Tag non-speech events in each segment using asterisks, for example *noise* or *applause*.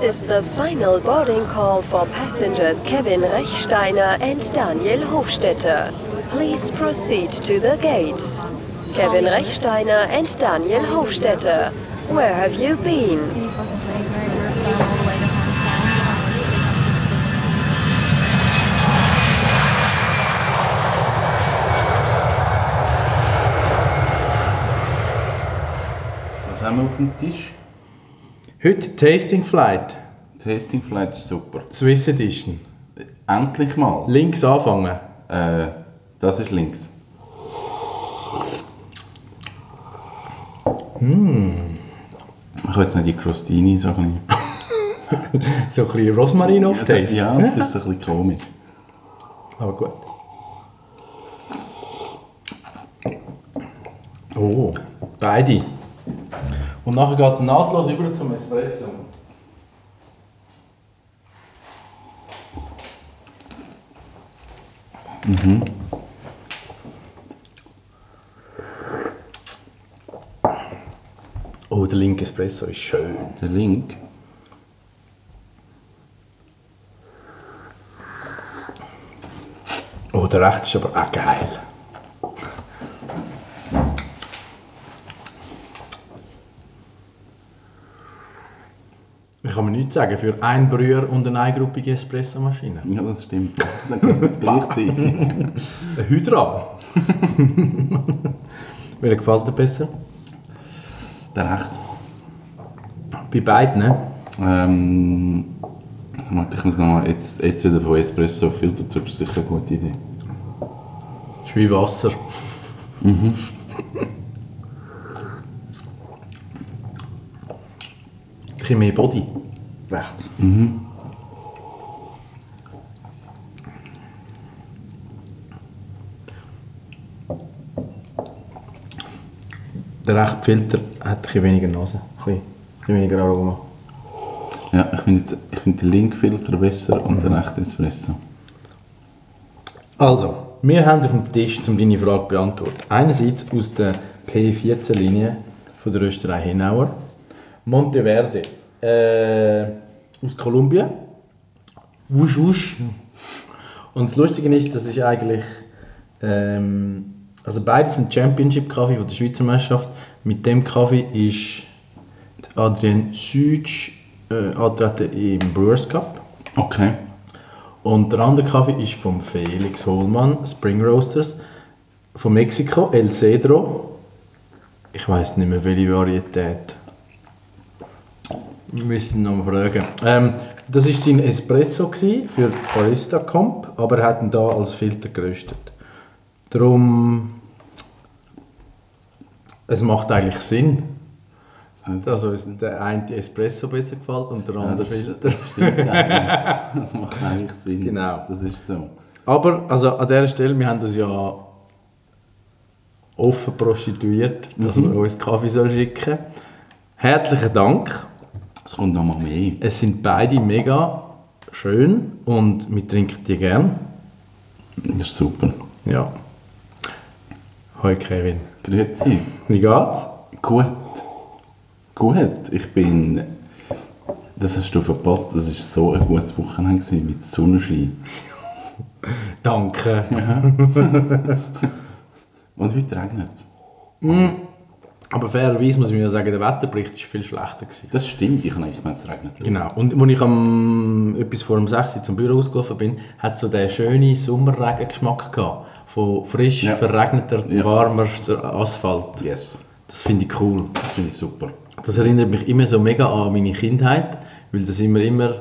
This is the final boarding call for passengers Kevin Rechsteiner and Daniel Hofstetter. Please proceed to the gate. Kevin Rechsteiner and Daniel Hofstetter, where have you been? Was haben wir auf dem Tisch? Heute Tasting Flight, Tasting Flight ist super. Swiss Edition. Endlich mal. Links anfangen. Äh, das ist links. Ich habe jetzt nicht die Crostini so ein bisschen. *laughs* So ein bisschen Rosmarin auf Also, Taste. ja, das ist ein bisschen komisch. Aber gut. Oh, beide. Und nachher geht es nahtlos über zum Espresso. Oh, der linke Espresso ist schön. Der Link. Oh, der rechte ist aber auch geil. Ich kann mir nichts sagen für ein Brüher und eine eingruppige Espressomaschine. Ja, das stimmt. Das sind gleichzeitig. *laughs* Ein Hydra. *laughs* Welcher gefällt dir besser? Der Recht. Bei beiden, ne? Ähm, warte, ich muss nochmal, jetzt, jetzt wieder von Espresso auf Filter zurück, das ist sicher eine gute Idee. Ist wie Wasser. Ein *laughs* bisschen mehr Body. Rechts. Der rechte Filter hat ein bisschen weniger Nase. Ein bisschen, ein bisschen weniger Aroma. Ja, ich finde finde den Link-Filter besser und den echten Espresso. Also, wir haben auf dem Tisch, um deine Frage zu beantworten, einerseits aus der P14-Linie von der Rösterei Henauer, Monteverde äh, aus Kolumbien, wusch wusch. Und das Lustige ist, das ist eigentlich, ähm, also beides sind Championship-Kaffee von der Schweizer Meisterschaft. Mit dem Kaffee ist Adrienne Sütsch äh, antreten im Brewers Cup. Okay. Und der andere Kaffee ist vom Felix Hohlmann, Spring Roasters, von Mexiko, El Cedro. Ich weiß nicht mehr, welche Varietät. Wir müssen noch mal fragen. Ähm, das war sein Espresso gewesen für Barista Comp, aber er hat ihn da als Filter geröstet. Darum. Es macht eigentlich Sinn. Das Also ist der eine Espresso besser gefällt und der ja, andere das, Filter. das stimmt eigentlich. Das macht eigentlich Sinn. Genau. Das ist so. Aber also an dieser Stelle, wir haben uns ja offen prostituiert, dass Mhm. wir uns Kaffee soll schicken Herzlichen Dank. Es kommt noch mal mehr. Es sind beide mega schön und wir trinken die gern. Das ist super. Ja. Hoi Kevin. Grüezi. Wie geht's? Gut. Gut. Ich bin... Das hast du verpasst. Das war so ein gutes Wochenende mit Sonnenschein. *laughs* Danke. *laughs* Und heute regnet es. Aber fairerweise muss ich mir sagen, der Wetterbericht war viel schlechter. Gewesen. Das stimmt. Ich habe eigentlich gemeint, es regnet. Genau. Und als ich am etwas vor dem 6 Uhr zum Büro ausgelaufen bin, hat so der schöne Sommerregengeschmack gehabt. Von frisch, Ja. verregneter, Ja. warmer Asphalt. Yes. Das finde ich cool. Das finde ich super. Das erinnert mich immer so mega an meine Kindheit, weil das immer, immer,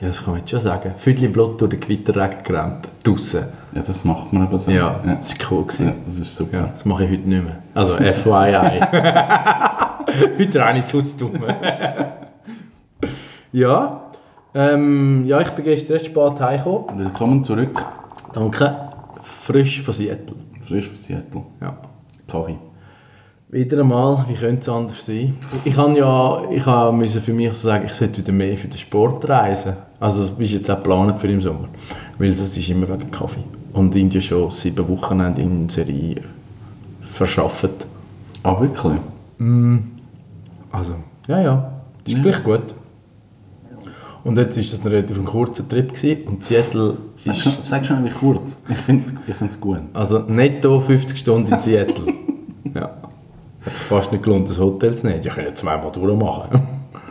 ja, das kann man jetzt schon sagen, Viertel Blut durch den Gewitterregen gerannt. Draussen. Ja, das macht man aber so. Ja, ja. das war cool. Gewesen. Ja, das ist super. Ja, das mache ich heute nicht mehr. Also FYI. *laughs* heute renne ich es ausdumm. ja. Ähm, ja, ich bin gestern recht spät heimgekommen. Willkommen zurück. Danke. Frisch von Seattle. Frisch von Seattle. Ja. Kaffee. Wieder einmal, wie könnte es anders sein? Ich kann ja, ich habe müssen für mich so sagen, ich sollte wieder mehr für den Sport reisen. Also das ist jetzt auch geplant für im Sommer. Weil sonst ist immer wegen Kaffee. Und Indien schon sieben Wochenende in Serie verschafft. Ah, wirklich? Also, ja, ja. Das ist Ja. gleich gut. Und jetzt war das ein relativ kurzer Trip gewesen. und Seattle Sag ist schon, sag schon wie kurz. Ich finde es ich find's gut. also netto 50 Stunden in Seattle. *laughs* ja. Hat sich fast nicht gelohnt, das Hotel zu nehmen. Ich könnte zweimal durchmachen.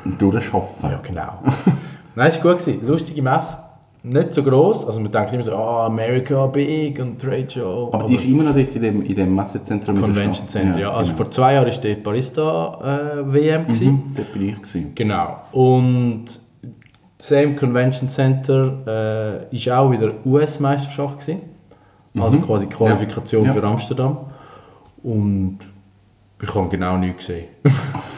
Und durchschaffen. ja, genau. Nein, es war gut. Gewesen. Lustige Messe. Nicht so gross. Also man denkt immer so, ah, America big und Trade Show. Aber die ist immer noch dort in dem, in dem Messezentrum. Convention. Center, ja. Also genau. vor zwei Jahren war dort Barista äh, WM. Mhm, dort bin ich. Gewesen. Genau. Und Same Convention Center äh, ist auch wieder US-Meisterschaft gewesen. Also quasi Qualifikation Mhm. Ja. für Amsterdam. Und ich habe genau nichts gesehen.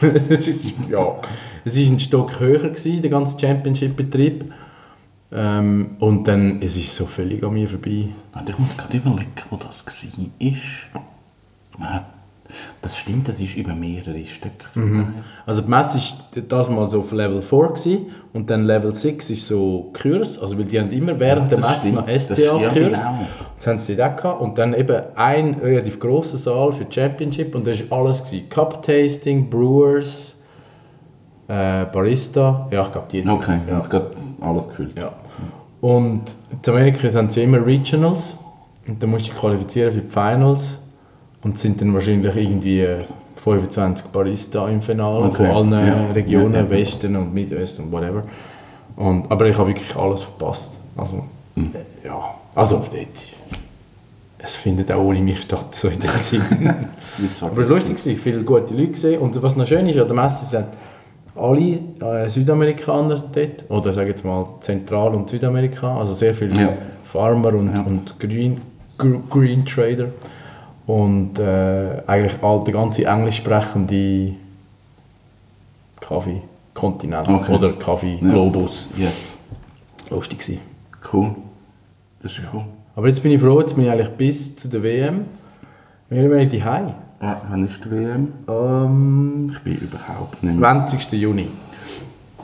*laughs* es, ist, ja, es ist ein Stock höher gewesen, der ganze Championship-Betrieb. Ähm, und dann, es ist so völlig an mir vorbei. Ich muss gerade überlegen, wo das war. Man hat- Das stimmt, das ist über mehrere Stücke. von daher. Also die Messe war das mal so auf Level 4 gewesen, und dann Level 6 ist so Kurs, also weil die haben immer während Ja, der das Messe noch stimmt. Das- SCA ja, genau. Das haben sie dort gehabt. und dann eben ein relativ grosser Saal für die Championship und das war alles gewesen. Cup Tasting, Brewers, äh, Barista, ja ich glaube die. Okay, ja. jetzt gerade alles gefüllt. Ja. Und in Amerika haben sie immer Regionals und dann musst du dich qualifizieren für die Finals und es sind dann wahrscheinlich irgendwie äh, 25 Barista im Finale Okay. von allen Ja. Regionen, Ja, ja. Westen und Midwest und whatever. Und, aber ich habe wirklich alles verpasst. Also, Mhm. äh, ja, also dort, es findet auch ohne mich statt, so in dem Sinn. Wie gesagt, Aber es war lustig, gewesen, viele gute Leute gesehen. Und was noch schön ist an der Messe, sind alle äh, Südamerikaner dort, oder sage jetzt mal Zentral- und Südamerika, also sehr viele. Farmer und, und Green, Gr- Green Trader. Und äh, eigentlich all der ganze englisch sprechende Kaffee-Kontinent Okay. oder Kaffee-Globus. Yes. Lustig gewesen. Cool. Das ist cool. Aber jetzt bin ich froh, jetzt bin ich eigentlich bis zu der WM. Mehr oder weniger daheim. Ja, wann ist die WM? Ähm, Ich bin überhaupt nicht mehr. 20. Juni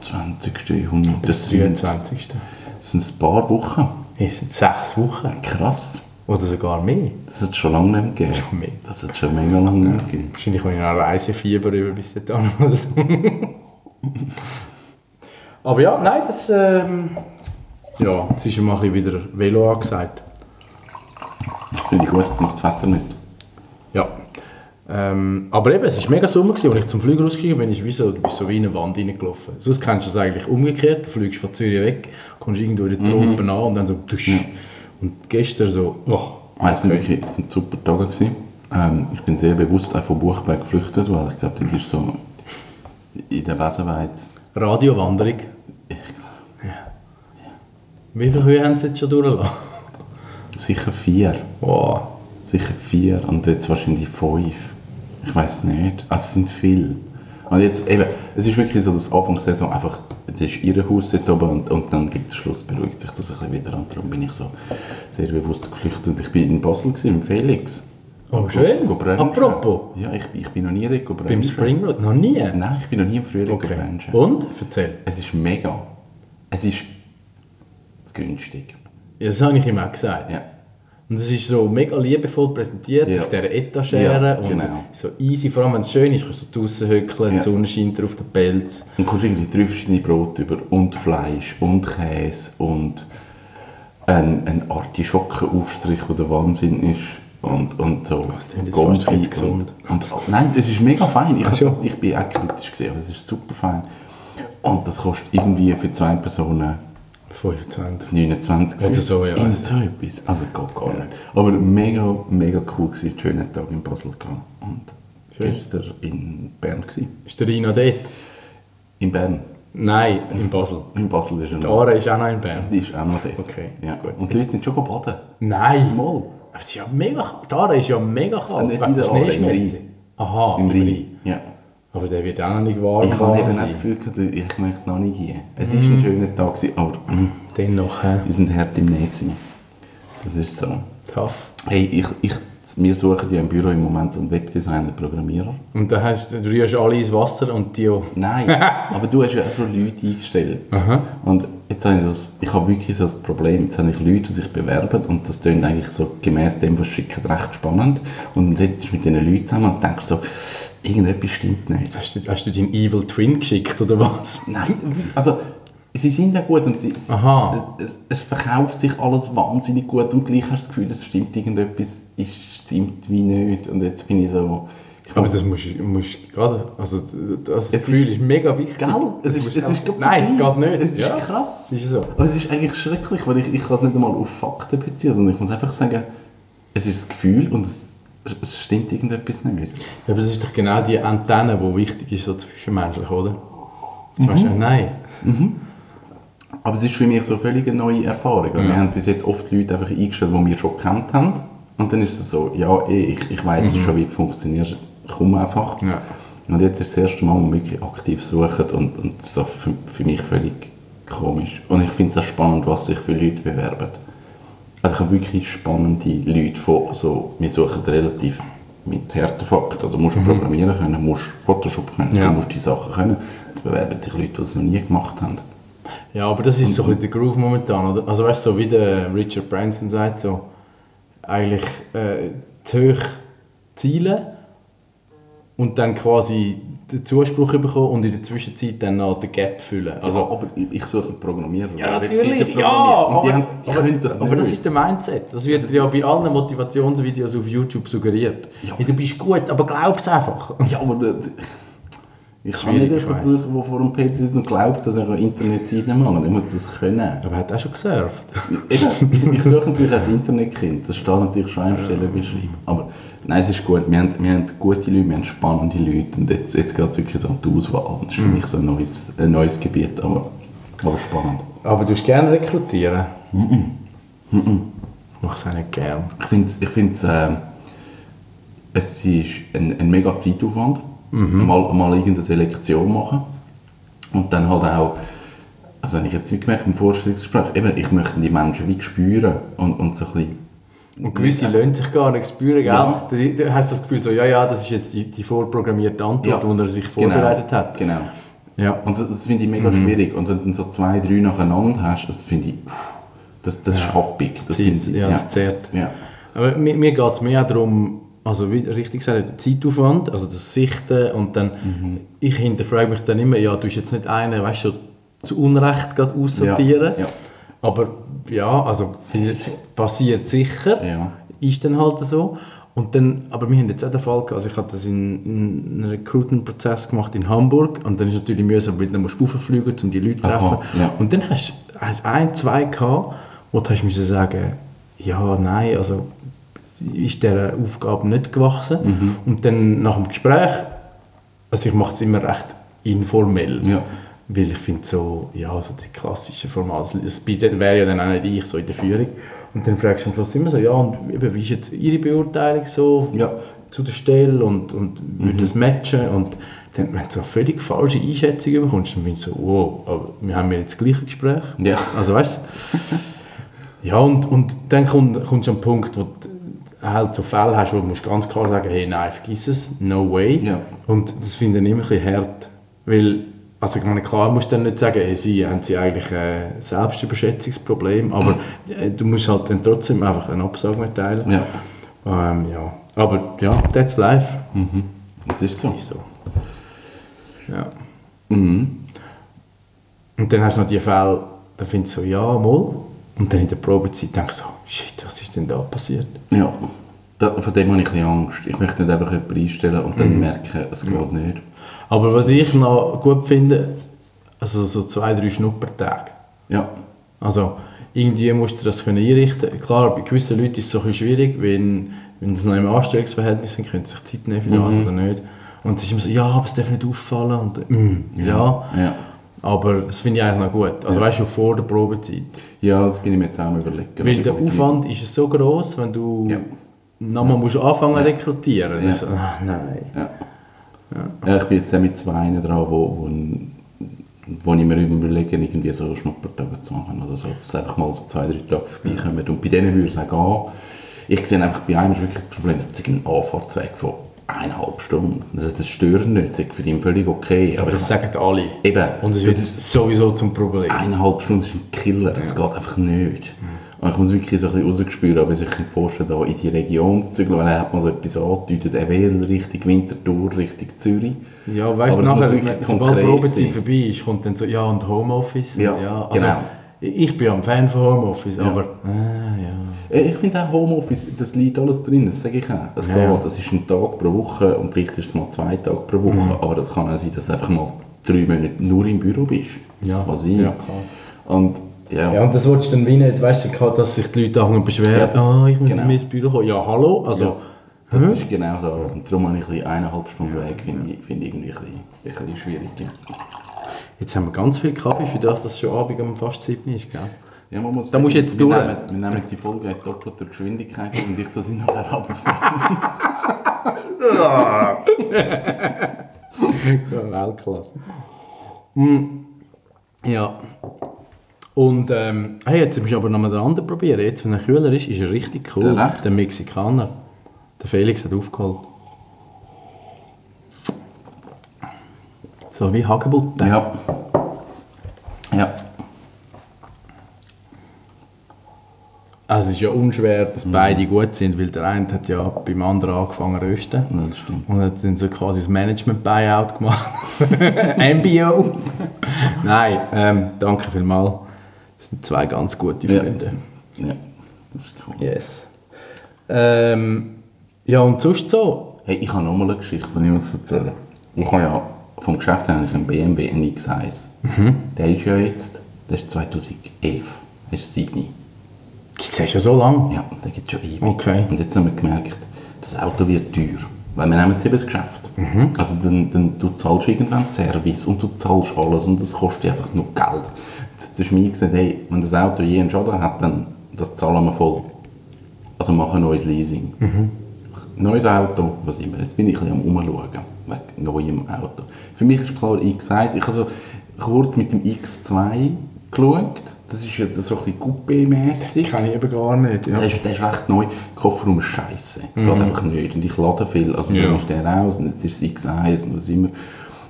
20. Juni. bis Das sind, 23. das sind ein paar Wochen. Es sind sechs Wochen. Krass. Oder sogar mehr. Das hat es schon lange nicht mehr gegeben. Schon mehr. Das hat es schon mega lange nicht mehr gegeben. Wahrscheinlich habe ich noch Reisefieber über bis dahin oder so. *laughs* Aber ja, nein, das... Ähm, ja, jetzt ist ja mal ein bisschen wieder Velo angesagt. Finde ich gut, das macht das Wetter nicht. Ja. Ähm, aber eben, es war mega Sommer, gewesen, als ich zum Flüger rausgegangen bin, ist wie so, du bist so wie in eine Wand reingelaufen. Sonst kennst du es eigentlich umgekehrt, du fliegst von Zürich weg, kommst irgendwo in die Tropen an und dann so dusch. Und gestern so, oh, Ah, Es sind wirklich es sind super Tage. Gewesen. Ähm, ich bin sehr bewusst auch von Buchberg geflüchtet, weil ich glaube, das ist so in der Wesenweiz. Radiowanderung. Wie viele Höhe haben sie jetzt schon durchgelassen? Sicher vier. Wow. Sicher vier und jetzt wahrscheinlich fünf. Ich weiß nicht. Also es sind viele. Und jetzt eben, es ist wirklich so, dass Anfang der Saison einfach, das ist ihr Haus dort oben und, und dann gibt es Schluss, beruhigt sich das ein bisschen wieder und darum bin ich so sehr bewusst geflüchtet. Ich war in Basel, gewesen, im Felix. Oh, Go- schön. go brunchen. Apropos. Ja, ich, ich bin noch nie dort gebrunchen. Beim Spring Road? Noch nie? Nein, ich bin noch nie im Frühling Okay. Und? Erzähl. Es ist mega. Es ist günstig. Ja, das habe ich ihm auch gesagt. Ja. Und es ist so mega liebevoll präsentiert Ja. auf dieser Etagere Ja, und genau. so easy, vor allem wenn es schön ist, kannst du draußen hückeln, Ja. die Sonne scheint auf den Pelz. Und kommst irgendwie drei verschiedene Brote über und Fleisch und Käse und ein, ein Artischockenaufstrich, der der Wahnsinn ist. Und, und so Das jetzt fast Gombi zu gesund. Und, und, nein, es ist mega fein. Ich, ich bin auch kritisch gesehen, aber es ist super fein. Und das kostet irgendwie für zwei Personen 25. 29 Oder so, ja. Irgend so etwas. Also geht gar nicht. Aber mega, mega cool war, einen schönen Tag in Basel gehabt. Und Schön. gestern in Bern gewesen. Ist der Rina dort? In Bern. Nein, in Basel. *laughs* In Basel ist er Die noch. Aare ist auch noch in Bern. Die ist auch noch dort. Okay, Ja. gut. Und die Leute sind schon baden. Nein. Mal. Aber es ist ja mega kalt. Die Aare ist ja mega kalt. Nicht in der Aare, im. Rhein. Aha, Im Rhein. Ja. Aber der wird auch noch nicht warm Ich habe eben auch das Gefühl, gehabt, ich möchte noch nicht hier. Es war ein schöner Tag, gewesen, aber mm, Dennoch, hä? wir sind hart im Nähe. gewesen. Das ist so. Tough. Hey, ich, ich, wir suchen ja im Büro im Moment so einen Webdesigner, Programmierer. Und dann hast du, rührst alle ins Wasser und die auch. Nein, *laughs* aber du hast ja auch schon Leute eingestellt. Und jetzt habe ich, das, ich habe wirklich so das Problem, jetzt habe ich Leute, die sich bewerben und das klingt eigentlich so gemäß dem, was schicken, recht spannend. Und dann sitzt du mit diesen Leuten zusammen und denkst so, irgendetwas stimmt nicht. Hast du, hast du deinen Evil Twin geschickt oder was? Nein, also sie sind ja gut und sie. Es, es verkauft sich alles wahnsinnig gut und gleich hast du das Gefühl, es stimmt irgendetwas, es stimmt wie nicht. Und jetzt bin ich so... Ich Aber das musst du musst gerade, also das Es Gefühl ist, mega wichtig. Gell? Es ist, es ist gerade Nein, geht nicht. Es ist ja. krass. Ist so. Aber es ist eigentlich schrecklich, weil ich, ich kann es nicht einmal auf Fakten beziehen, sondern ich muss einfach sagen, es ist das Gefühl und es, es stimmt irgendetwas nicht. Ja, aber das ist doch genau die Antenne, die wichtig ist, so zwischenmenschlich, oder? Jetzt Mhm. weißt du, nein. Aber es ist für mich so völlig eine neue Erfahrung. Ja. Wir haben bis jetzt oft Leute einfach eingestellt, die wir schon gekannt haben. Und dann ist es so, ja, eh, ich, ich weiß schon, wie du funktionierst, komm einfach. Ja. Und jetzt ist das erste Mal, wo wir wirklich aktiv suchen und, und das ist für, für mich völlig komisch. Und ich finde es auch spannend, was sich für Leute bewerben. Also ich habe wirklich spannende Leute von so, wir suchen relativ mit Härtefakt, also musst du programmieren können, musst Photoshop können, Ja. du musst die Sachen können. Jetzt bewerben sich Leute, die es noch nie gemacht haben. Ja, aber das ist so ein bisschen der Groove momentan, oder? Also weißt du, so wie der Richard Branson sagt, so eigentlich äh, zu hoch zielen und dann quasi den Zuspruch bekommen und in der Zwischenzeit dann noch den Gap füllen. Also, Also, aber ich ich suche einen Programmierer. ja, natürlich, ja, programmiert. Und die aber, haben, die aber, das aber das ist der Mindset. Das wird ja bei allen Motivationsvideos auf YouTube suggeriert. Ja. Hey, du bist gut, aber glaub's einfach. ja, aber ich kann nicht ich jemanden brauchen, der vor dem PC sitzt und glaubt, dass er eine Internetseite macht. Er muss das können. Aber er hat auch schon gesurft. Eben, ich suche natürlich ein Internetkind, das steht natürlich schon im Stellen beschrieben. Aber nein, es ist gut. Wir haben, wir haben gute Leute, wir haben spannende Leute und jetzt, jetzt geht es wirklich so um die Auswahl. Das ist für mich so ein neues, ein neues Gebiet, aber, aber spannend. Aber du willst gerne rekrutieren? Ich mache es auch nicht gern. Ich finde ich find's, äh, es ist ein, ein mega Zeitaufwand, mal, mal irgendeine Selektion machen und dann halt auch, also habe ich jetzt gemerkt im Vorstellungsgespräch, eben, ich möchte die Menschen wie spüren und, und so ein bisschen Und gewisse lassen sich gar nicht spüren, gell? Ja. Da, hast du das Gefühl so, ja, ja, das ist jetzt die, die vorprogrammierte Antwort, die er sich vorbereitet genau, hat. Genau. Ja. Und das, das finde ich mega schwierig. Und wenn du dann so zwei, drei nacheinander hast, das finde ich, uff, das, das ist happig. Das Zieht- ich, ja, das zehrt. Ja. Aber mir, mir geht es mehr darum, also wie richtig gesagt, der Zeitaufwand, also das Sichten und dann, ich hinterfrage mich dann immer, ja, du hast jetzt nicht einen, weißt du, zu Unrecht gerade aussortieren, Ja, ja. aber ja, also passiert sicher, Ja. ist dann halt so. Und dann, aber wir haben jetzt auch den Fall also ich habe das in, in einem Recruitment-Prozess gemacht in Hamburg und dann ist natürlich mühsam, weil dann musst du rauffliegen, um die Leute zu treffen. ja. Und dann hast du ein, zwei gehabt, wo du hast müssen sagen, ja, nein, also ist dieser Aufgabe nicht gewachsen. Mhm. Und dann nach dem Gespräch, also ich mache es immer recht informell. Ja. Weil ich finde so, ja, so die klassischen Formate, das wäre ja dann auch nicht ich so in der Führung. Und dann fragst du am Schluss immer so, ja, und eben, wie ist jetzt Ihre Beurteilung so Ja. zu der Stelle und, und würde Mhm. das matchen? Und dann, wenn du so völlig falsche Einschätzung bekommst, dann findest du so, wow, aber wir haben ja jetzt das gleiche Gespräch. Ja. Also weißt du? *laughs* Ja, und, und dann kommt, kommst du an den Punkt, wo du halt so Fälle hast, wo du musst ganz klar sagen, hey, nein, vergiss es, no way. Ja. Und das finde ich immer ein bisschen hart, weil, also ich meine, klar musst du dann nicht sagen, hey, sie haben sie eigentlich ein Selbstüberschätzungsproblem, aber äh, du musst halt dann trotzdem einfach eine Absage mitteilen. Ja. Ähm, ja. Aber ja, that's life. Das ist so. Ist so. Ja. Mhm. Und dann hast du noch die Fälle, da findest du so, ja, mal. Und dann in der Probezeit denkst du so, shit, was ist denn da passiert? Ja. Da, von dem habe ich ein bisschen Angst. Ich möchte nicht einfach jemanden einstellen und Mhm. dann merken, es geht nicht. Aber was ich noch gut finde, also so zwei, drei Schnuppertage. Ja. Also irgendwie musst du das können einrichten. Klar, bei gewissen Leuten ist es so ein schwierig, wenn, wenn sie noch im Anstellungsverhältnis sind, können sie sich Zeit nehmen für das Mhm. oder nicht. Und es ist immer so, ja, aber es darf nicht auffallen. Und, mm, ja. Ja. aber das finde ich eigentlich noch gut. Also weißt du, schon vor der Probezeit. Ja, das bin ich mir jetzt auch überlegen. Weil der Aufwand ist so groß, wenn du Ja. nochmal musst anfangen Ja. rekrutieren. Ja. Das ah, nein. Ja. Ich bin jetzt auch mit zwei dran, wo, wo, ich mir überlege, irgendwie so Schnuppertage zu machen oder so. Dass einfach mal so zwei, drei Tage vorbeikommen. Und bei denen würde es auch gehen. Ich sehe einfach, bei einem ist wirklich das Problem, dass es einen Anfahrtsweg von eineinhalb Stunden. Das, das stört nicht, das ist für ihn völlig okay. Aber ich das sagen alle. Eben. Und es wird sowieso zum Problem. eineinhalb Stunden ist ein Killer, das geht einfach nicht. Und ich muss wirklich so ein bisschen rausgespürt, aber ich kann vorstellen, da in die Region zu zügeln, weil er hat mal so etwas angedeutet, er will Richtung Winterthur, Richtung Zürich. Ja, weißt du, nachher, sobald die Probezeit vorbei ist, kommt dann so, ja, und Homeoffice. Ja, und ja also, genau. Ich bin ja ein Fan von Homeoffice, Ja. aber. Äh, ja. Ich finde auch Homeoffice, das liegt alles drin, das sage ich auch. Es Ja. geht, das ist ein Tag pro Woche und vielleicht ist es mal zwei Tage pro Woche, Mhm. aber das kann auch sein, dass du einfach mal drei Monate nur im Büro bist. Das Ja. kann sein. Ja, klar. Und ja, Ja, und das willst du dann wie nicht, weißt du, dass sich die Leute anfangen beschweren, Ja. ah, ich muss Genau. ins Büro kommen. Ja, hallo? Also, Ja, das ist genau so. Und darum habe ich ein eineinhalb Stunden Weg, finde ich, finde ich irgendwie ein bisschen, ein bisschen schwierig. Ja. jetzt haben wir ganz viel Kaffee, für das, dass es schon Abend um fast 7 ist, gell? Ja, man muss Da musst du jetzt wir durch. Nehmen, wir nehmen die Folge in doppelter Geschwindigkeit und ich tue sie nachher ab. *laughs* Ja, Weltklasse. Mm, ja. Und ähm, hey, jetzt müssen wir aber noch mal den anderen probieren. Jetzt, wenn er kühler ist, ist er richtig cool. Der? Der Mexikaner. Der Felix hat aufgeholt. So wie Hagebutten. Ja. Ja. Also es ist ja unschwer, dass beide gut sind, weil der eine hat ja beim anderen angefangen zu rösten. Ja, das stimmt. Und hat dann so quasi das Management-Buyout gemacht. *laughs* MBO. *laughs* Nein, ähm, danke vielmals. Das sind zwei ganz gute Ja, Freunde. ja, das ist cool. Yes. Ähm, ja, und sonst so? Hey, ich habe noch mal eine Geschichte, die ich muss erzählen Ich habe ja vom Geschäft her einen BMW einen X1. Der ist ja jetzt, der ist 2011. Der ist 7. Gibt es ja schon so lange? Ja, der gibt schon ewig. Okay. Und jetzt haben wir gemerkt, das Auto wird teuer. Weil wir nehmen jetzt eben das Geschäft. Also dann, dann du zahlst irgendwann Service und du zahlst alles und das kostet einfach nur Geld. Der Schmied gesagt, hey, wenn das Auto je einen Schaden hat, dann das zahlen wir voll. Also machen ein neues Leasing. Neues Auto, was immer. Jetzt bin ich ein bisschen am Umschauen, wegen neuem Auto. Für mich ist klar X1. Ich habe so kurz mit dem X2 geschaut. Das ist jetzt so ein bisschen Coupé-mässig. Kann ich eben gar nicht. Ja. Der ist, der ist recht neu. Der Kofferraum ist scheiße. Geht einfach nicht. Und ich lade viel. Also Ja. dann ist der raus und jetzt ist es X1 und was immer.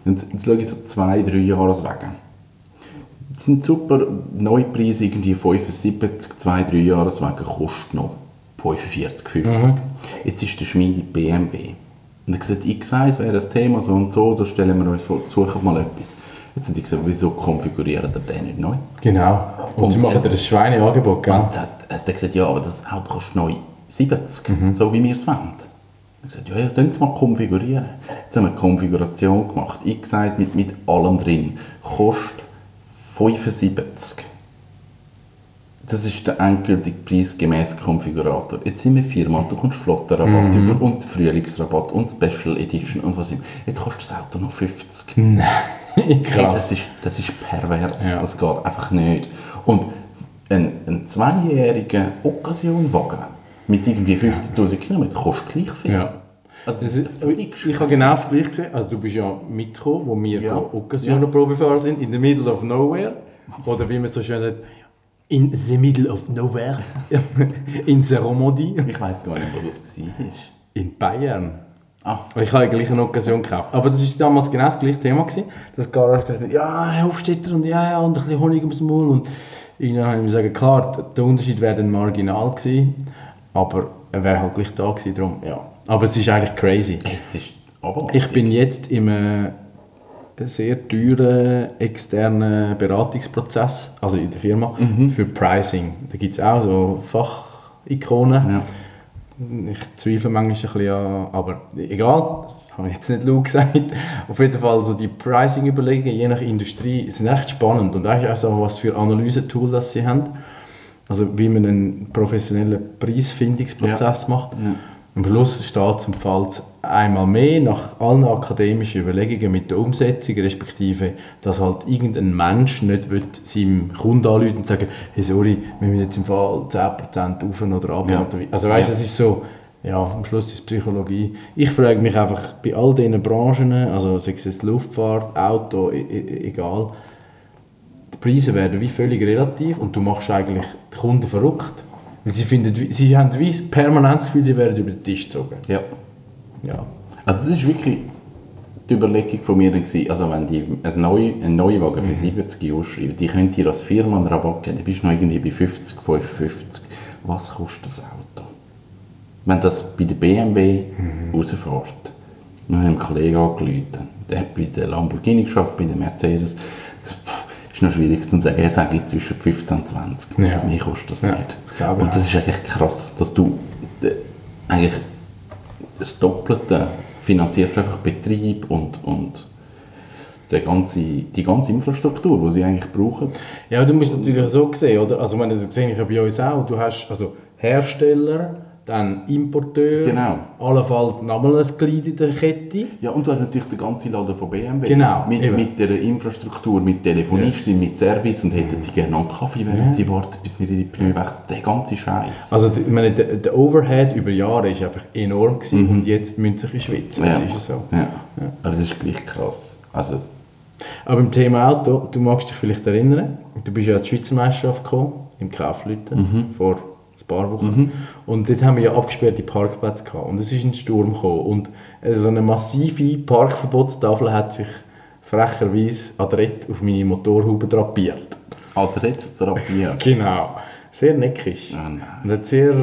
Und jetzt, jetzt schaue ich so zwei, drei Jahre wegen. Sind super. Neupreis irgendwie 75, zwei, drei Jahre wegen kostet noch 45, 50. Jetzt ist der Schmiede BMW. Und er hat gesagt, X1 wäre das Thema so und so, da stellen wir uns vor, suchen mal etwas. Jetzt haben die gesagt, wieso konfigurieren wir den nicht neu? Genau. Und, Und- sie machen dir ein Schweineangebot, gell? Und hat, hat er gesagt, ja, aber das Auto kostet neu 70, so wie wir es wollen. Ich gesagt, ja, ja, dann mal konfigurieren. Jetzt haben wir eine Konfiguration gemacht, X1 mit, mit allem drin, kostet 75. Das ist der endgültige preisgemäße Konfigurator. Jetzt sind wir viermal, du kommst Flottenrabatt über und Frühlingsrabatt und Special Edition und was immer. Jetzt kostet das Auto noch 50. Hey, *laughs* Krass. das, ist, das ist pervers. Ja. Das geht einfach nicht. Und ein, ein zweijähriger Occasionwagen mit irgendwie 15.000 Kilometern kostet gleich viel. Ja. Also das ist völlig ich habe genau das gleiche gesehen. Also du bist ja mitgekommen, wo wir Ja. ja. Occasiono-Probefahrer sind, in the middle of nowhere. Oder wie man so schön sagt, in the middle of nowhere. *laughs* in the Romandie. Ich weiß gar nicht, wo das war. In Bayern. Ah, Ich habe gleich eine Occasion gekauft. Aber das war damals genau das gleiche Thema. Gewesen. Das Garage gesagt hat, ja, Hofstetter und ja, ja, und ein bisschen Honig ums Maul. Und ihnen habe ich mir gesagt, klar, der Unterschied wäre dann marginal gewesen. Aber er wäre halt gleich da gewesen, darum, ja. Aber es ist eigentlich crazy. das ist Ich bin jetzt im äh, sehr teuren externen Beratungsprozess, also in der Firma, für Pricing. Da gibt es auch so Fachikonen. Ja. Ich zweifle manchmal ein bisschen an, aber egal, das habe ich jetzt nicht laut gesagt. Auf jeden Fall, so die Pricing-Überlegungen, je nach Industrie, sind echt spannend. Und da ist auch so, was für Analysetool das sie haben. Also wie man einen professionellen Preisfindungsprozess macht. Ja. Am Schluss steht zum Fall einmal mehr nach allen akademischen Überlegungen mit der Umsetzung, respektive, dass halt irgendein Mensch nicht will, seinem Kunden anrufen und sagen, hey sorry, wir müssen jetzt im Fall 10% auf oder ab. Ja. Also weißt du, Ja. es ist so, ja, am Schluss ist es Psychologie. Ich frage mich einfach bei all diesen Branchen, also sei es jetzt Luftfahrt, Auto, e e egal, die Preise werden wie völlig relativ und du machst eigentlich die Kunden verrückt. Sie, finden, sie haben wie permanent das Gefühl, sie werden über den Tisch gezogen. ja. Ja. Also das ist wirklich die Überlegung von mir, gewesen, also wenn die ein neu, einen Neuwagen für 70 ausschreiben, die könnt ihr als Firma einen Rabatt geben, dann bist du noch irgendwie bei 50, 55. Was kostet das Auto? Wenn das bei der BMW rausfährt, wir haben einen Kollegen angerufen, der hat bei der Lamborghini geschafft, bei der Mercedes, das ist noch schwierig zu sagen, sagt jetzt zwischen 15 und 20. Ja. Mehr kostet das Ja, nicht. ich Und das ist eigentlich krass, dass du äh, eigentlich das Doppelte finanzierst einfach Betrieb und, und die, ganze, die ganze Infrastruktur, die sie eigentlich brauchen. Ja, du musst es natürlich so sehen, oder? Also, ich meine, das sehe ich ja bei uns auch. Du hast also Hersteller, dann Importeur, Genau. allenfalls nochmal ein Glied in der Kette. Ja, und du hast natürlich den ganzen Laden von BMW. Genau, Mit, eben. mit der Infrastruktur, mit Telefonistin, mit Service und hätten sie gerne einen Kaffee, während sie warten, bis wir ihre Pneu wechseln. Der ganze Scheiß. Also, ich meine, der, der Overhead über Jahre ist einfach enorm gewesen und jetzt müssen sie bisschen schwitzen. Das ist ja so. Ja. Aber es ist gleich krass. Also, Aber im Thema Auto, du magst dich vielleicht erinnern, du bist ja an die Schweizer Meisterschaft gekommen, im Kaufleuten, vor ein paar Wochen. Und dort haben wir ja abgesperrte Parkplätze gehabt. Und es ist ein Sturm gekommen. Und äh, so eine massive Parkverbotstafel hat sich frecherweise adrett auf meine Motorhaube drapiert. Adrett-Therapie. *laughs* Genau. Sehr neckisch. Nein. Und hat sehr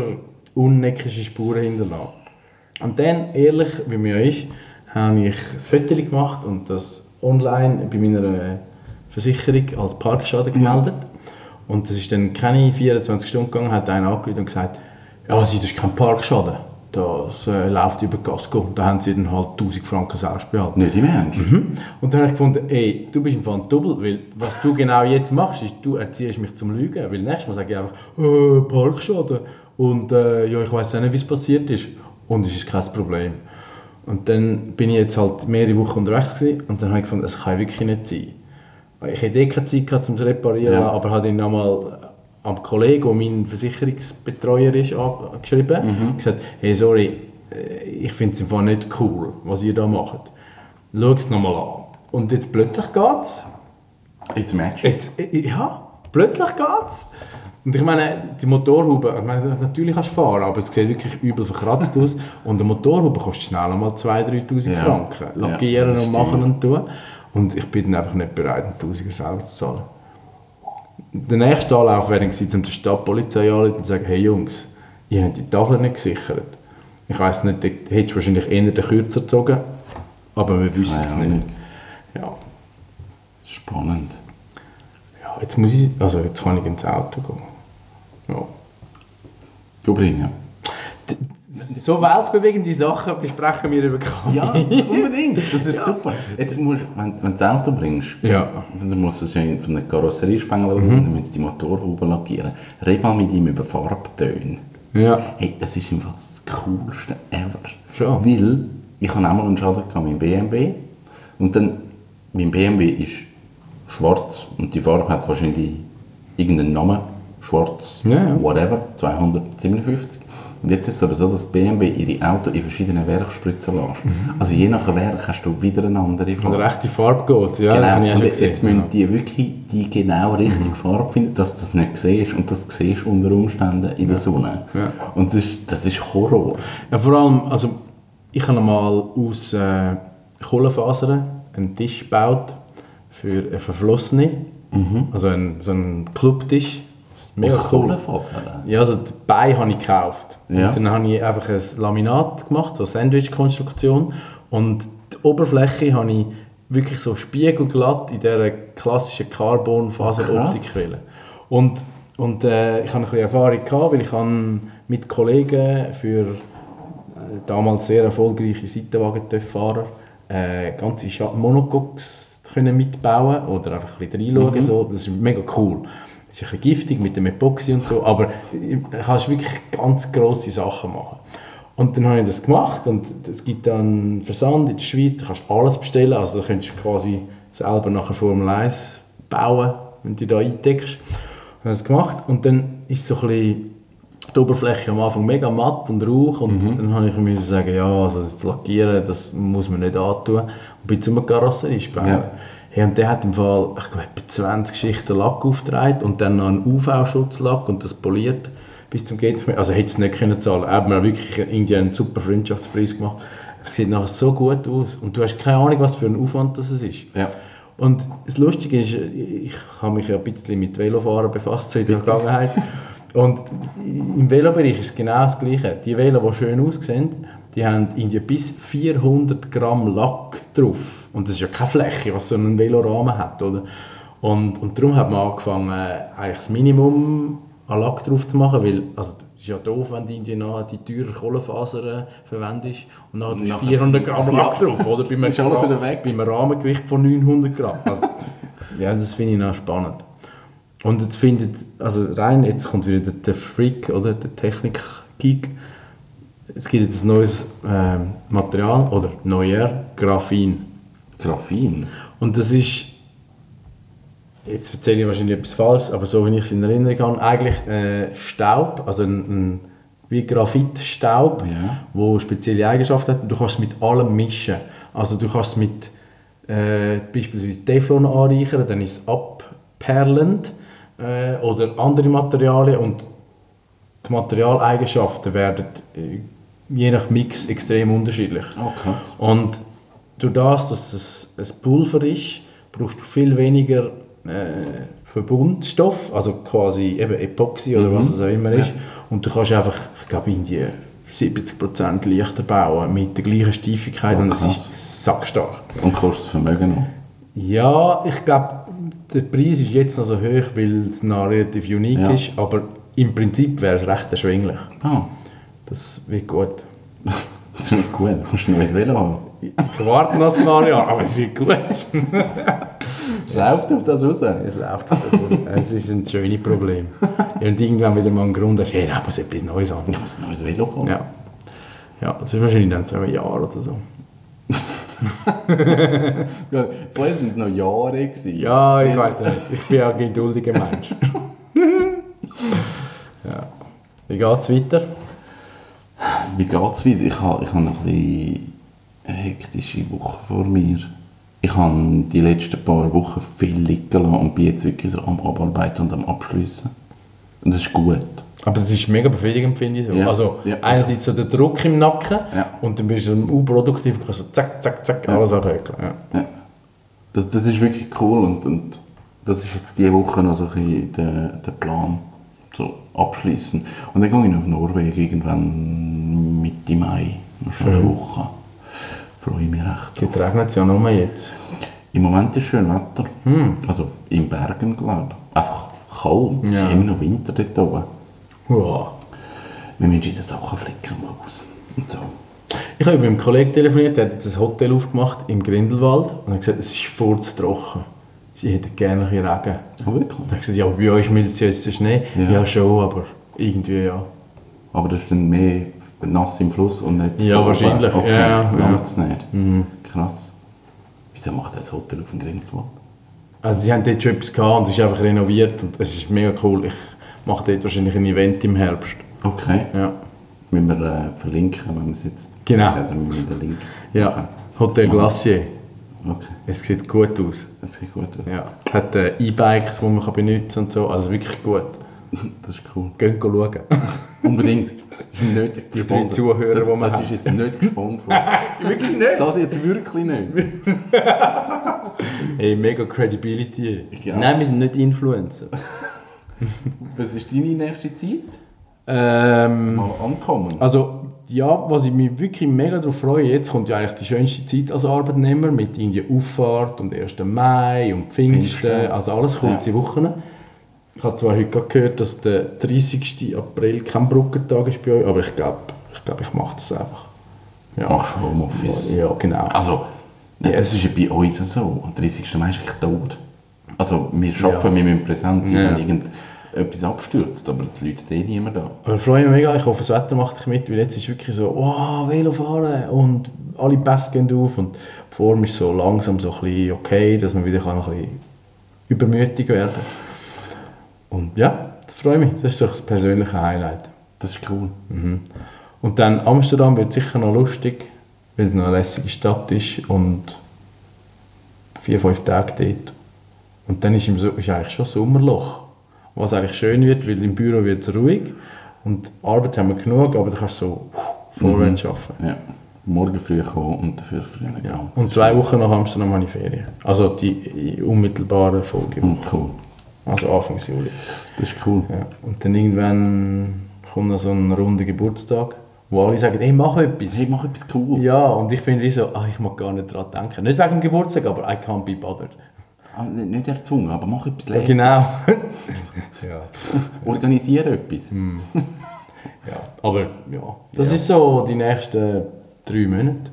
unneckische Spuren hinterlassen. Und dann, ehrlich, wie mir ja ist, habe ich ein Foto gemacht und das online bei meiner Versicherung als Parkschaden gemeldet. Und das ist dann keine 24 Stunden gegangen, hat einer angerufen und gesagt, ja, sie, das ist kein Parkschaden. Das äh, läuft über Casco. Da haben sie dann halt 1000 Franken selbst behalten. Nicht im Ernst. Und dann habe ich gefunden, ey, du bist im Fall weil was du genau jetzt machst, ist, du erziehst mich zum Lügen. Weil nächstes Mal sage ich einfach, äh, Parkschaden. Und äh, ja, ich weiß auch nicht, wie es passiert ist. Und es ist kein Problem. Und dann bin ich jetzt halt mehrere Wochen unterwegs gewesen, und dann habe ich gefunden, das kann wirklich nicht sein. Ich hatte eh keine Zeit, gehabt, um es zu reparieren, Ja. aber habe ihn nochmal am Kollegen, der mein Versicherungsbetreuer ist, angeschrieben und gesagt, hey, sorry, äh, ich finde es im Fall nicht cool, was ihr da macht. Schau es nochmal an. Und jetzt plötzlich geht's. Jetzt merkst du. Jetzt, äh, ja, plötzlich geht's. Und ich meine, die Motorhaube, ich meine, natürlich kannst du fahren, aber es sieht wirklich übel verkratzt aus. Und eine Motorhaube kostet schnell einmal 2'000, 3'000 Ja. Franken. Ja, Lackieren ist und machen und tun. Und ich bin dann einfach nicht bereit, einen Tausiger selber zu zahlen. Der nächste Anlauf wäre gewesen, um die Stadtpolizei anzurufen und zu sagen, hey Jungs, ihr habt die Tafel nicht gesichert. Ich weiss nicht, du hättest wahrscheinlich eher den Kürzer gezogen, aber wir wissen es nicht. Ahnung. Ja. Spannend. ja, jetzt muss ich, also jetzt kann ich ins Auto gehen. Ja. Du bringen. So weltbewegende Sachen besprechen wir über Kaffee. Ja, unbedingt. Das ist super. Jetzt musst, wenn, wenn du das Auto bringst, Ja. dann musst du es ja zu einem Karosseriespengel mhm. dann müssen die Motorhaube lackieren. Red mal mit ihm über Farbtöne. Ja. Hey, das ist im Fall das coolste ever. Schon. Weil ich habe auch mal einen Schaden gehabt mit BMW. Und dann, mein BMW ist schwarz und die Farbe hat wahrscheinlich irgendeinen Namen. Schwarz, Ja, ja. whatever, 257. Und jetzt ist es aber so, dass BMW ihre Auto in verschiedenen Werken spritzen lässt. Also je nach Werk hast du wieder eine andere Farbe. der rechten Farbe geht ja, das habe ich Genau, und gesehen. jetzt müssen die wirklich die genau richtige Farbe finden, dass du das nicht siehst. Und das siehst du unter Umständen in der Sonne. Ja. Und das ist, das ist Horror. Ja, vor allem, also ich habe mal aus äh, Kohlenfasern einen Tisch gebaut für eine Verflossene. Also ein, so einen Clubtisch. Das ist Mega Aus cool. Kohlenfasern. Ja, also die Beine habe ich gekauft. Ja. Und dann habe ich einfach ein Laminat gemacht, so eine Sandwich-Konstruktion. Und die Oberfläche habe ich wirklich so spiegelglatt in dieser klassischen Carbon-Faseroptik wählen. Und, und äh, ich habe ein bisschen Erfahrung gehabt, weil ich habe mit Kollegen für äh, damals sehr erfolgreiche Seitenwagen-Fahrer äh, ganze Monocoques können mitbauen oder einfach ein bisschen reinschauen. So. Das ist mega cool. Das ist ein bisschen giftig mit dem Epoxy und so, aber du kannst wirklich ganz grosse Sachen machen. Und dann habe ich das gemacht und es gibt dann Versand in der Schweiz, du kannst alles bestellen, also du könntest quasi selber nachher Formel 1 bauen, wenn du da eindeckst. Habe das gemacht und dann ist so ein bisschen die Oberfläche am Anfang mega matt und rauch und dann habe ich müssen sagen, ja, also das Lackieren, das muss man nicht antun. Und bin zum Karosseriespender. Ja. Hey, und der hat im Fall, ich glaube, etwa 20 Schichten Lack aufgetragen und dann noch einen UV-Schutzlack und das poliert bis zum geht. Also hätte es nicht können zahlen. Er hat mir wirklich irgendwie einen super Freundschaftspreis gemacht. Es sieht nachher so gut aus. Und du hast keine Ahnung, was für ein Aufwand das ist. Ja. Und das Lustige ist, ich habe mich ja ein bisschen mit Velofahren befasst so in der Vergangenheit. Und im Velobereich ist es genau das Gleiche. Die Velo, die schön aussehen, die haben irgendwie bis 400 Gramm Lack drauf. Und das ist ja keine Fläche, was so ein Velorahmen hat, oder? Und, und darum hat man angefangen, äh, eigentlich das Minimum an Lack drauf zu machen, weil also, es ist ja doof, wenn du noch die teuren Kohlenfasern verwendest und dann hast du Nachher- 400 *laughs* Gramm Lack drauf, oder? Bei *laughs* einem, Ist alles wieder weg. bei einem Rahmengewicht von 900 Gramm. Also, *laughs* ja, das finde ich noch spannend. Und jetzt findet, also rein, jetzt kommt wieder der, der Freak, oder? Der Technik-Geek. Es gibt jetzt ein neues ähm, Material, oder neuer Graphin. Graphin. Und das ist, jetzt erzähle ich wahrscheinlich etwas falsch, aber so wie ich es in Erinnerung habe, eigentlich äh, Staub, also ein, ein wie Graphitstaub, Ja. wo spezielle Eigenschaften hat. Du kannst es mit allem mischen. Also du kannst es mit äh, beispielsweise Teflon anreichern, dann ist es abperlend äh, oder andere Materialien und die Materialeigenschaften werden äh, je nach Mix extrem unterschiedlich. Oh, krass. Und durch das, dass es ein Pulver ist, brauchst du viel weniger äh, Verbundstoff, also quasi eben Epoxy oder was es auch immer ist. Und du kannst einfach, ich glaube, irgendwie 70% leichter bauen mit der gleichen Steifigkeit Oh, und es ist sackstark. Und kostet das Vermögen noch? Ja, ich glaube, der Preis ist jetzt noch so hoch, weil es noch relativ unique Ja. ist, aber im Prinzip wäre es recht erschwinglich. Ah, Das wird gut. *laughs* das ist gut. Du musst nicht mehr haben. Ich warte noch ein paar Jahre, aber es wird gut. *laughs* Es läuft auf das raus. Es läuft halt das raus. Es ist ein schönes Problem. Und irgendwann wieder mal einen Grund hast, hey, da muss etwas Neues an. Du musst ein neues Velo haben. Ja. Ja, das ist wahrscheinlich dann so ein Jahr oder so. *laughs* Ja, vorher waren es noch Jahre. Gewesen. Ja, ich weiß nicht. Ich bin ein geduldiger Mensch. *laughs* ja. Wie geht's weiter? Wie geht es weiter? Ich habe, ich habe noch ein bisschen eine hektische Woche vor mir. Ich habe die letzten paar Wochen viel liegen lassen und bin jetzt wirklich so am Abarbeiten und am Abschliessen. Und das ist gut. Aber das ist mega befriedigend, finde ich so. Ja. Also, Ja. einerseits so der Druck im Nacken Ja. und dann bist du so unproduktiv und kannst so zack, zack, zack, alles abhäkeln. Ja. Das, das ist wirklich cool und, und das ist jetzt diese Woche noch so ein der, der Plan. So abschließen. Und dann gehe ich auf Norwegen irgendwann Mitte Mai. Schon eine Woche. Freue mich recht. Jetzt regnet es ja nur jetzt. Im Moment ist schön Wetter. Also in Bergen, glaube ich. Einfach kalt. Es Ja. ist immer noch Winter dort oben. Wow. Wir müssen in den Sachen flicken mal. Und so. Ich habe mit einem Kollegen telefoniert, der hat jetzt ein Hotel aufgemacht im Grindelwald und hat gesagt, es ist furztrocken. Sie hätten gerne ein bisschen Regen. Oh, wirklich? Und er hat gesagt, ja, bei euch schmilzt ja jetzt der Schnee. Ja. Ja. schon, aber irgendwie ja. Aber das ist dann mehr nass im Fluss und nicht Ja, voll- wahrscheinlich. Okay, Ja, ja. nicht. Krass. Wieso macht das Hotel auf dem Grindelwald? Also sie haben dort schon etwas gehabt und es ist einfach renoviert und es ist mega cool. Ich mache dort wahrscheinlich ein Event im Herbst. Okay. Ja. Müssen wir äh, verlinken, wenn wir es jetzt Genau. dann müssen wir den Link Ja. Hotel Glacier. Okay, Es sieht gut aus. das sieht gut aus. Ja. Hat äh, E-Bikes, die man kann benutzen kann und so. Also wirklich gut. *laughs* Das ist cool. Gehen schauen. *laughs* Unbedingt. Nicht Die drei Zuhörer, das, die wir Das haben. ist jetzt nicht gesponsert. *laughs* wirklich nicht? das jetzt wirklich nicht. *laughs* Hey, mega Credibility. Ja. Nein, wir sind nicht Influencer. *laughs* Was ist deine nächste Zeit? Ähm, Mal ankommen. also, ja, was ich mich wirklich mega darauf freue, jetzt kommt ja eigentlich die schönste Zeit als Arbeitnehmer mit in die Auffahrt und 1. Mai und Pfingsten, Pfingsten. also alles kurze Wochen. Ich habe zwar heute gerade gehört, dass der 30. April kein Brückentag ist bei euch, aber ich glaube, ich, glaub, ich mache das einfach. Ja. Machst du Homeoffice? Ja, genau. Also, Ja, das ist ja bei uns so. Am 30. Mai ist eigentlich tot. Also, wir arbeiten, Ja. wir müssen präsent sein, Ja. wenn irgendetwas abstürzt, aber die Leute eh niemand da. Aber ich freue mich mega, ich hoffe, das Wetter macht dich mit, weil jetzt ist wirklich so, wow, Velofahren und alle Pässe gehen auf und die Form ist so langsam so ein bisschen okay, dass man wieder kann ein bisschen übermütig werden Und ja, das freue mich, das ist so das persönliche Highlight. Das ist cool. Und dann Amsterdam wird sicher noch lustig, weil es noch eine lässige Stadt ist und vier, fünf Tage dort. Und dann ist, im, ist eigentlich schon Sommerloch. Was eigentlich schön wird, weil im Büro wird es ruhig und Arbeit haben wir genug, aber du kannst so vorwärts arbeiten. Ja. morgen früh kommen und dafür früh gehen. Und zwei Wochen nach Amsterdam habe ich Ferien. Also die unmittelbare Folge. Hm, cool. Also Anfang Juli. Das ist cool. Ja. Und dann irgendwann kommt noch so ein runder Geburtstag, wo alle sagen, hey, mach etwas. Hey, mach etwas Cooles. Ja, und ich finde so, ach, ich mag gar nicht daran denken. Nicht wegen dem Geburtstag, aber I can't be bothered. Ah, nicht, nicht erzwungen, aber mach etwas Ja, Lässiges. genau. *laughs* ja. Organisiere etwas. ja. Aber ja, das ist so die nächsten drei Monate.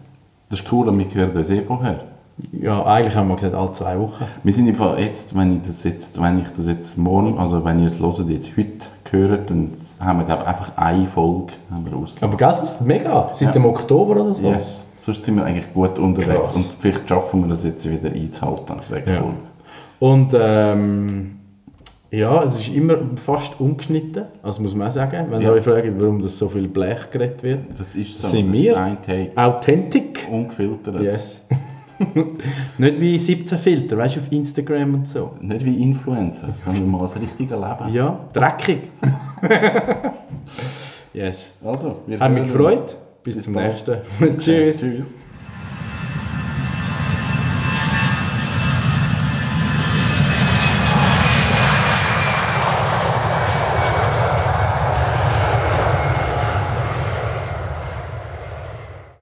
Das ist cool, aber wir hören das eh vorher. Ja, eigentlich haben wir gesagt, alle zwei Wochen. Wir sind einfach jetzt, wenn ich das jetzt, wenn ich das jetzt morgen, also wenn ihr es hört, jetzt heute hört, dann haben wir glaube ich, einfach eine Folge haben wir raus. Aber das ist mega. Seit Ja. dem Oktober oder so. Yes. Sonst sind wir eigentlich gut unterwegs Krass. und vielleicht schaffen wir das jetzt wieder einzuhalten. Das wäre Ja. cool. Und ähm, ja, es ist immer fast ungeschnitten, also muss man auch sagen. Wenn Ja. ihr euch fragt, warum das so viel Blech geredet wird. Das ist so. Sind das wir? Authentic. Ungefiltert. Yes. *laughs* Nicht wie 17 Filter, weißt du, auf Instagram und so. Nicht wie Influencer, sondern mal das richtige Leben. Ja, dreckig. *laughs* yes. Also, wir Hat mich gefreut. Bis, Bis zum bald. nächsten. *laughs* Tschüss. Tschüss.